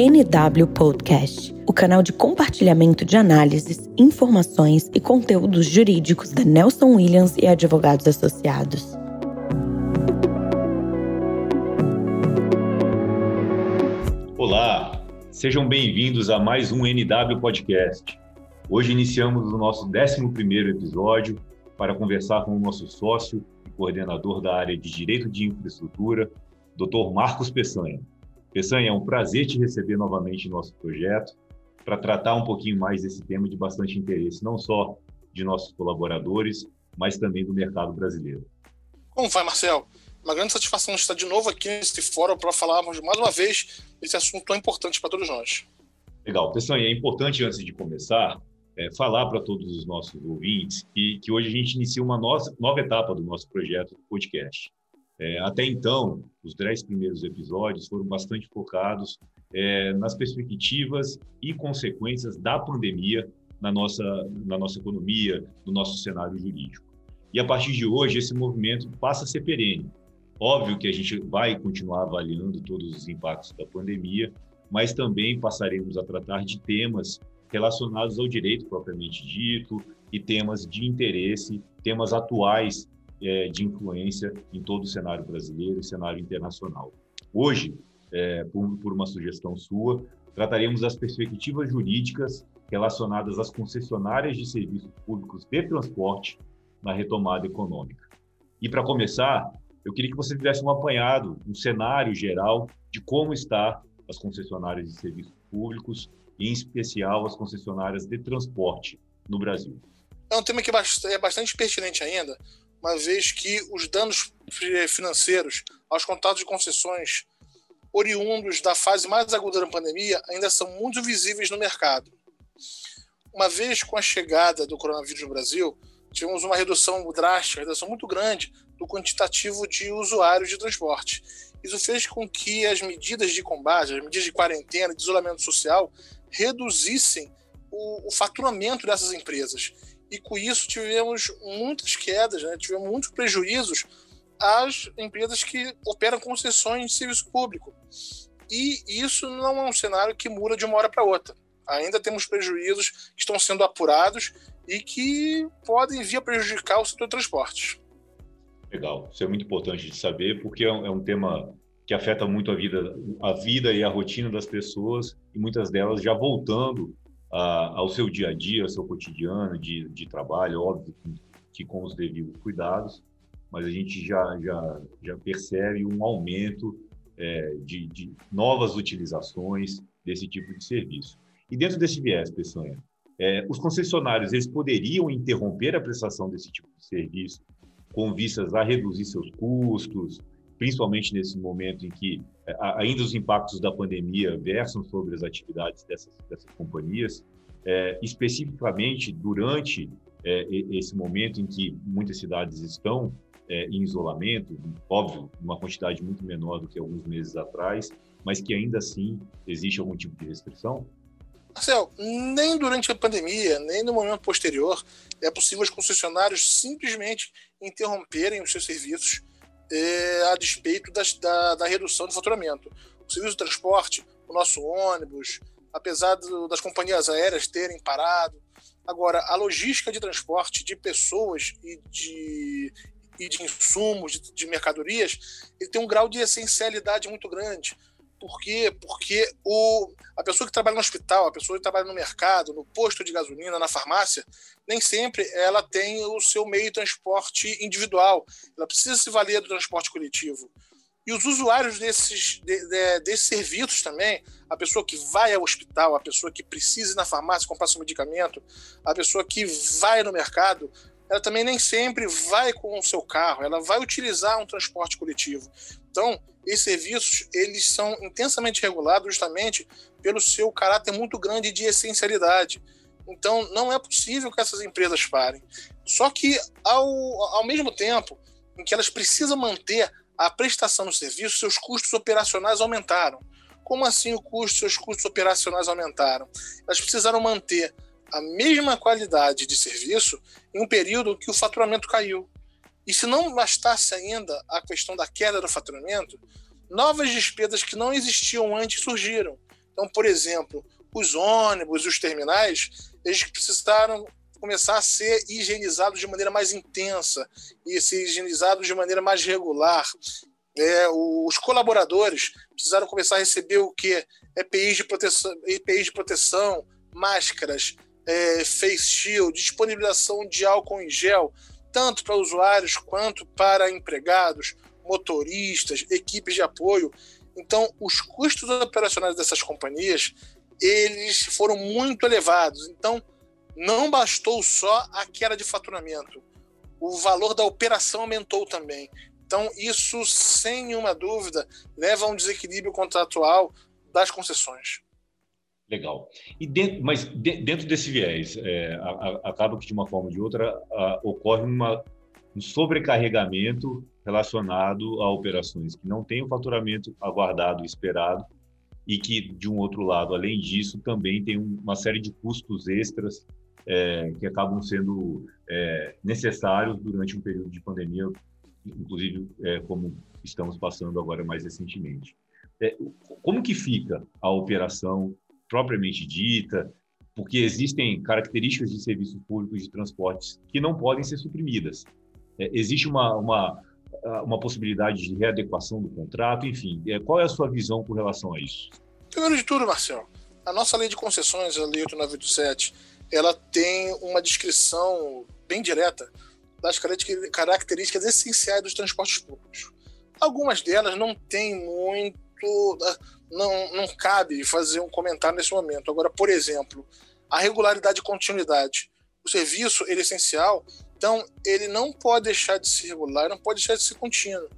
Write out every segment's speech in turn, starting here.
NW Podcast, o canal de compartilhamento de análises, informações e conteúdos jurídicos da Nelson Williams e Advogados Associados. Olá, sejam bem-vindos a mais um NW Podcast. Hoje iniciamos o nosso 11 episódio para conversar com o nosso sócio e coordenador da área de Direito de Infraestrutura, Dr. Marcos Peçanha. Peçanha, é um prazer te receber novamente em nosso projeto para tratar um pouquinho mais desse tema de bastante interesse, não só de nossos colaboradores, mas também do mercado brasileiro. Como vai, Marcel? Uma grande satisfação estar de novo aqui nesse fórum para falarmos mais uma vez desse assunto tão importante para todos nós. Legal. Peçanha, é importante, antes de começar, é, falar para todos os nossos ouvintes que, que hoje a gente inicia uma nossa, nova etapa do nosso projeto do podcast. É, até então, os dez primeiros episódios foram bastante focados é, nas perspectivas e consequências da pandemia na nossa, na nossa economia, no nosso cenário jurídico. E a partir de hoje, esse movimento passa a ser perene. Óbvio que a gente vai continuar avaliando todos os impactos da pandemia, mas também passaremos a tratar de temas relacionados ao direito propriamente dito e temas de interesse, temas atuais é, de influência em todo o cenário brasileiro e cenário internacional. Hoje, é, por, por uma sugestão sua, trataremos das perspectivas jurídicas relacionadas às concessionárias de serviços públicos de transporte na retomada econômica. E para começar, eu queria que você tivesse um apanhado, um cenário geral de como está as concessionárias de serviços públicos, em especial as concessionárias de transporte no Brasil. É um tema que é bastante pertinente ainda, uma vez que os danos financeiros aos contratos de concessões oriundos da fase mais aguda da pandemia ainda são muito visíveis no mercado. Uma vez com a chegada do coronavírus no Brasil, tivemos uma redução drástica, uma redução muito grande do quantitativo de usuários de transporte. Isso fez com que as medidas de combate, as medidas de quarentena, de isolamento social, reduzissem o, o faturamento dessas empresas e com isso tivemos muitas quedas, né? tivemos muitos prejuízos às empresas que operam concessões de serviço público. E isso não é um cenário que muda de uma hora para outra. Ainda temos prejuízos que estão sendo apurados e que podem vir a prejudicar o setor de transportes. Legal, isso é muito importante de saber, porque é um, é tema que afeta muito a vida, a vida e a rotina das pessoas, e muitas delas já voltando ao seu dia a dia, ao seu cotidiano de, de trabalho, óbvio que, que com os devidos cuidados, mas a gente já, já, já percebe um aumento é, de, de, novas utilizações desse tipo de serviço. E dentro desse viés, Peçanha, é, os concessionários eles poderiam interromper a prestação desse tipo de serviço com vistas a reduzir seus custos, principalmente nesse momento em que é, ainda os impactos da pandemia versam sobre as atividades dessas, dessas companhias, é, especificamente durante é, esse momento em que muitas cidades estão é, em isolamento, óbvio, uma quantidade muito menor do que alguns meses atrás, mas que ainda assim existe algum tipo de restrição? Marcel, nem durante a pandemia, nem no momento posterior, é possível os concessionários simplesmente interromperem os seus serviços é, a despeito das, da, da, redução do faturamento. O serviço de transporte, o nosso ônibus, apesar do, das companhias aéreas terem parado, agora a logística de transporte de pessoas e de, e de insumos, de, de mercadorias, ele tem um grau de essencialidade muito grande. Por quê? Porque o, a pessoa que trabalha no hospital, a pessoa que trabalha no mercado, no posto de gasolina, na farmácia, nem sempre ela tem o seu meio de transporte individual. Ela precisa se valer do transporte coletivo. E os usuários desses, de, de, desses serviços também, a pessoa que vai ao hospital, a pessoa que precisa ir na farmácia comprar seu medicamento, a pessoa que vai no mercado, ela também nem sempre vai com o seu carro, ela vai utilizar um transporte coletivo. Então, esses serviços eles são intensamente regulados justamente pelo seu caráter muito grande de essencialidade. Então, não é possível que essas empresas parem. Só que, ao, ao mesmo tempo em que elas precisam manter a prestação do serviço, seus custos operacionais aumentaram. Como assim o custo, seus custos operacionais aumentaram? Elas precisaram manter a mesma qualidade de serviço em um período que o faturamento caiu. E se não bastasse ainda a questão da queda do faturamento, novas despesas que não existiam antes surgiram. Então, por exemplo, os ônibus, os terminais, eles precisaram começar a ser higienizados de maneira mais intensa e ser higienizados de maneira mais regular. É, os colaboradores precisaram começar a receber o que? EPIs de proteção, EPIs de proteção máscaras, é, face shield, disponibilização de álcool em gel, tanto para usuários quanto para empregados, motoristas, equipes de apoio. Então, os custos operacionais dessas companhias eles foram muito elevados. Então, não bastou só a queda de faturamento, o valor da operação aumentou também. Então, isso, sem nenhuma dúvida, leva a um desequilíbrio contratual das concessões. Legal. E dentro, mas de, dentro desse viés, é, a, a, acaba que de uma forma ou de outra a, ocorre uma, um sobrecarregamento relacionado a operações que não têm o faturamento aguardado esperado e que, de um outro lado, além disso, também tem uma série de custos extras é, que acabam sendo é, necessários durante um período de pandemia, inclusive é, como estamos passando agora mais recentemente. É, como que fica a operação propriamente dita? Porque existem características de serviços públicos de transportes que não podem ser suprimidas. É, existe uma, uma uma possibilidade de readequação do contrato, enfim. É, qual é a sua visão com relação a isso? Primeiro de tudo, Marcelo, a nossa lei de concessões, a Lei 8987, ela tem uma descrição bem direta das características essenciais dos transportes públicos. Algumas delas não tem muito. Não, não cabe fazer um comentário nesse momento. Agora, por exemplo, a regularidade e continuidade. O serviço ele é essencial então, ele não pode deixar de ser regular, não pode deixar de ser contínuo.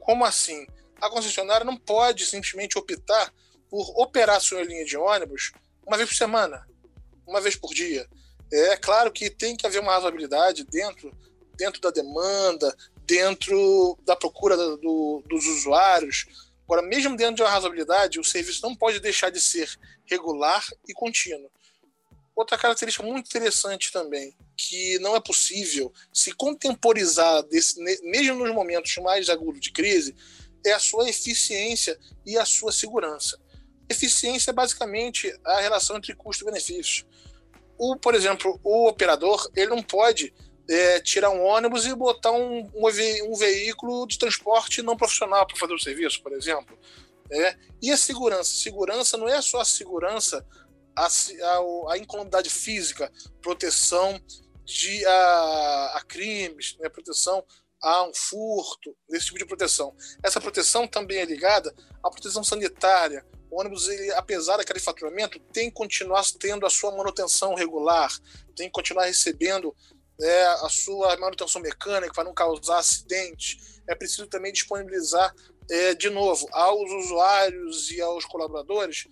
Como assim? A concessionária não pode simplesmente optar por operar sua linha de ônibus uma vez por semana, uma vez por dia. É claro que tem que haver uma razoabilidade dentro, dentro da demanda, dentro da procura do, dos usuários. Agora, mesmo dentro de uma razoabilidade, o serviço não pode deixar de ser regular e contínuo. Outra característica muito interessante também, que não é possível se contemporizar, desse, mesmo nos momentos mais agudos de crise, é a sua eficiência e a sua segurança. Eficiência é basicamente a relação entre custo e benefício. O, por exemplo, o operador ele não pode é, tirar um ônibus e botar um, um, veículo de transporte não profissional para fazer o serviço, por exemplo. É. E a segurança? Segurança não é só a segurança a, a, a física, proteção de, a, a crimes, né, proteção a um furto, esse tipo de proteção. Essa proteção também é ligada à proteção sanitária. O ônibus, ele, apesar daquele faturamento, tem que continuar tendo a sua manutenção regular, tem que continuar recebendo né, a sua manutenção mecânica para não causar acidentes. É preciso também disponibilizar, é, de novo, aos usuários e aos colaboradores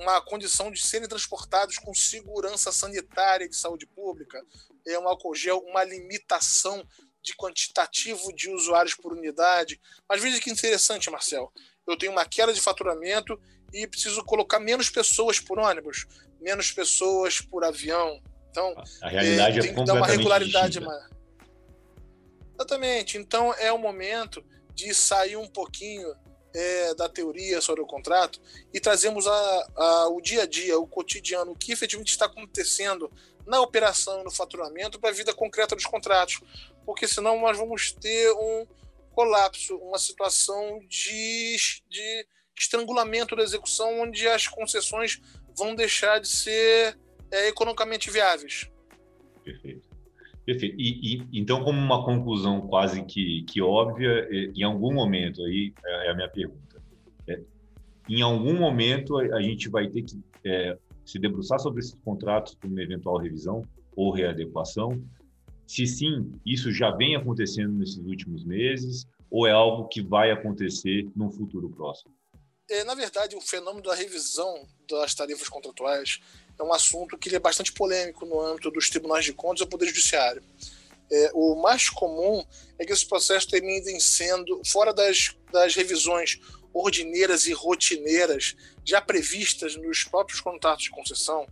uma condição de serem transportados com segurança sanitária de saúde pública, é um álcool gel, uma limitação de quantitativo de usuários por unidade. Mas veja que interessante, Marcel. Eu tenho uma queda de faturamento e preciso colocar menos pessoas por ônibus, menos pessoas por avião. Então, a realidade é, tem é que dar uma regularidade maior. Exatamente. Então, é o momento de sair um pouquinho é, da teoria sobre o contrato e trazemos a, a, o dia a dia, o cotidiano, o que efetivamente está acontecendo na operação no faturamento para a vida concreta dos contratos. Porque senão nós vamos ter um colapso, uma situação de, de estrangulamento da execução, onde as concessões vão deixar de ser é, economicamente viáveis. Perfeito. Perfeito. E, e, então, como uma conclusão quase que, que óbvia, em algum momento, aí é, é a minha pergunta, é, em algum momento a, gente vai ter que é, se debruçar sobre esses contratos para uma eventual revisão ou readequação? Se sim, isso já vem acontecendo nesses últimos meses ou é algo que vai acontecer no futuro próximo? É, na verdade, o fenômeno da revisão das tarifas contratuais é um assunto que é bastante polêmico no âmbito dos tribunais de contas e do Poder Judiciário. É, o mais comum é que esses processos terminem sendo, fora das, das revisões ordineiras e rotineiras já previstas nos próprios contratos de concessão,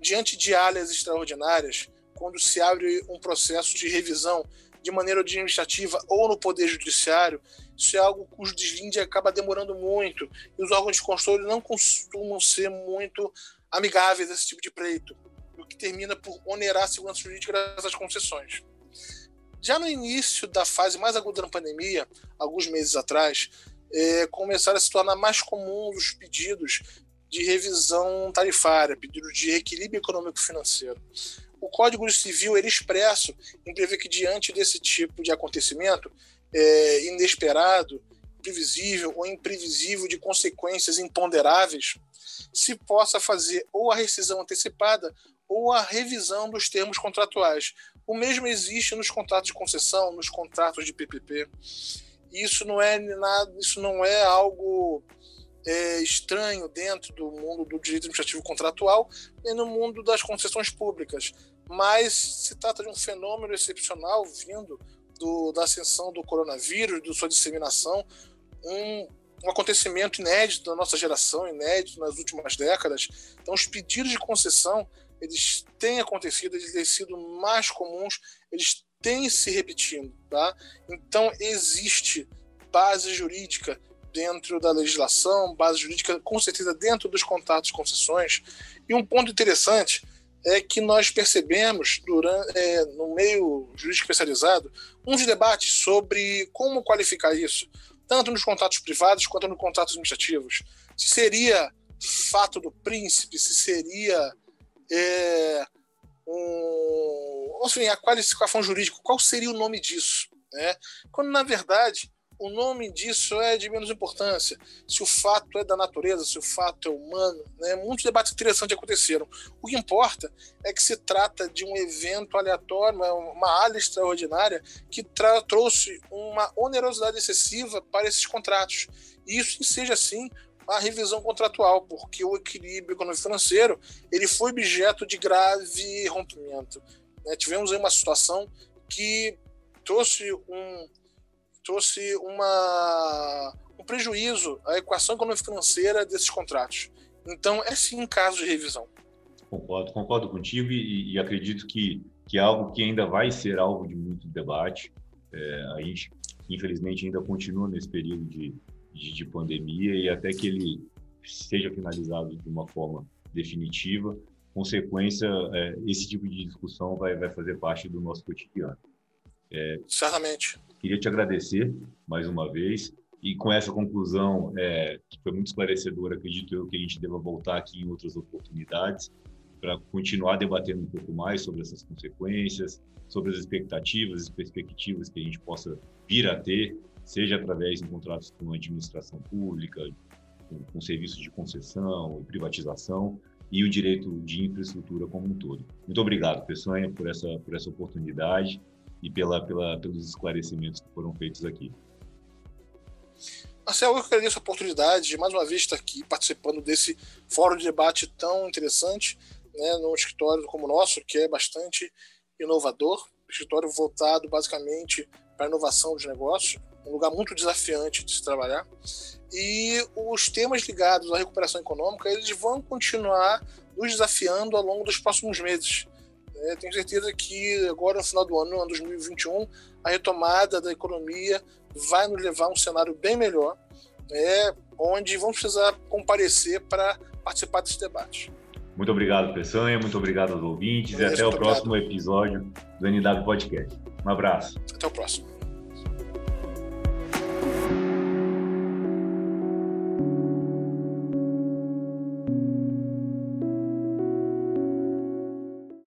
diante de áreas extraordinárias, quando se abre um processo de revisão de maneira administrativa ou no Poder Judiciário, isso é algo cujo deslinde acaba demorando muito e os órgãos de controle não costumam ser muito amigáveis a esse tipo de pleito, o que termina por onerar a segurança jurídica das concessões. Já no início da fase mais aguda da pandemia, alguns meses atrás, é, começaram a se tornar mais comuns os pedidos de revisão tarifária, pedidos de equilíbrio econômico-financeiro. O Código Civil ele expresso em prever que diante desse tipo de acontecimento é, inesperado, previsível ou imprevisível de consequências imponderáveis, se possa fazer ou a rescisão antecipada ou a revisão dos termos contratuais. O mesmo existe nos contratos de concessão, nos contratos de PPP. Isso não é nada, isso não é algo é, estranho dentro do mundo do direito administrativo contratual e no mundo das concessões públicas. Mas se trata de um fenômeno excepcional vindo do, da ascensão do coronavírus, de sua disseminação, um, um acontecimento inédito da nossa geração, inédito nas últimas décadas. Então, os pedidos de concessão eles têm acontecido, eles têm sido mais comuns, eles têm se repetindo, tá? Então existe base jurídica dentro da legislação, base jurídica com certeza dentro dos contratos de concessões. E um ponto interessante é que nós percebemos durante, é, no meio jurídico especializado uns debates sobre como qualificar isso, tanto nos contratos privados quanto nos contratos administrativos. Se seria fato do príncipe, se seria é, um, enfim, a qualificação jurídica, qual seria o nome disso? Né? Quando, na verdade, o nome disso é de menos importância. Se o fato é da natureza, se o fato é humano, né? muitos debates interessantes aconteceram. O que importa é que se trata de um evento aleatório, uma área extraordinária que trouxe uma onerosidade excessiva para esses contratos. E isso seja assim a revisão contratual, porque o equilíbrio econômico-financeiro ele foi objeto de grave rompimento. Né? Tivemos aí uma situação que trouxe um trouxe uma, um prejuízo à equação econômico-financeira desses contratos. Então, é sim um caso de revisão. Concordo, concordo contigo e, e, acredito que, que é algo que ainda vai ser alvo de muito debate. É, a gente, infelizmente, ainda continua nesse período de, de, de pandemia e até que ele seja finalizado de uma forma definitiva, consequência, é, esse tipo de discussão vai, vai fazer parte do nosso cotidiano. É, Certamente. Queria te agradecer mais uma vez e com essa conclusão, é, que foi muito esclarecedora, acredito eu que a gente deva voltar aqui em outras oportunidades para continuar debatendo um pouco mais sobre essas consequências, sobre as expectativas e perspectivas que a gente possa vir a ter seja através de contratos com a administração pública, com, com serviços de concessão e privatização, e o direito de infraestrutura como um todo. Muito obrigado, Peçanha, por essa, por essa oportunidade e pela, pela, pelos esclarecimentos que foram feitos aqui. Marcelo, eu agradeço a oportunidade de mais uma vez estar aqui participando desse fórum de debate tão interessante, né, num escritório como o nosso, que é bastante inovador, escritório voltado basicamente para inovação dos negócios, um lugar muito desafiante de se trabalhar. E os temas ligados à recuperação econômica, eles vão continuar nos desafiando ao longo dos próximos meses. É, tenho certeza que agora, no final do ano, ano 2021, a retomada da economia vai nos levar a um cenário bem melhor, é, onde vamos precisar comparecer para participar desse debate. Muito obrigado, Peçanha, muito obrigado aos ouvintes e até o próximo episódio do NW Podcast. Um abraço. Até o próximo.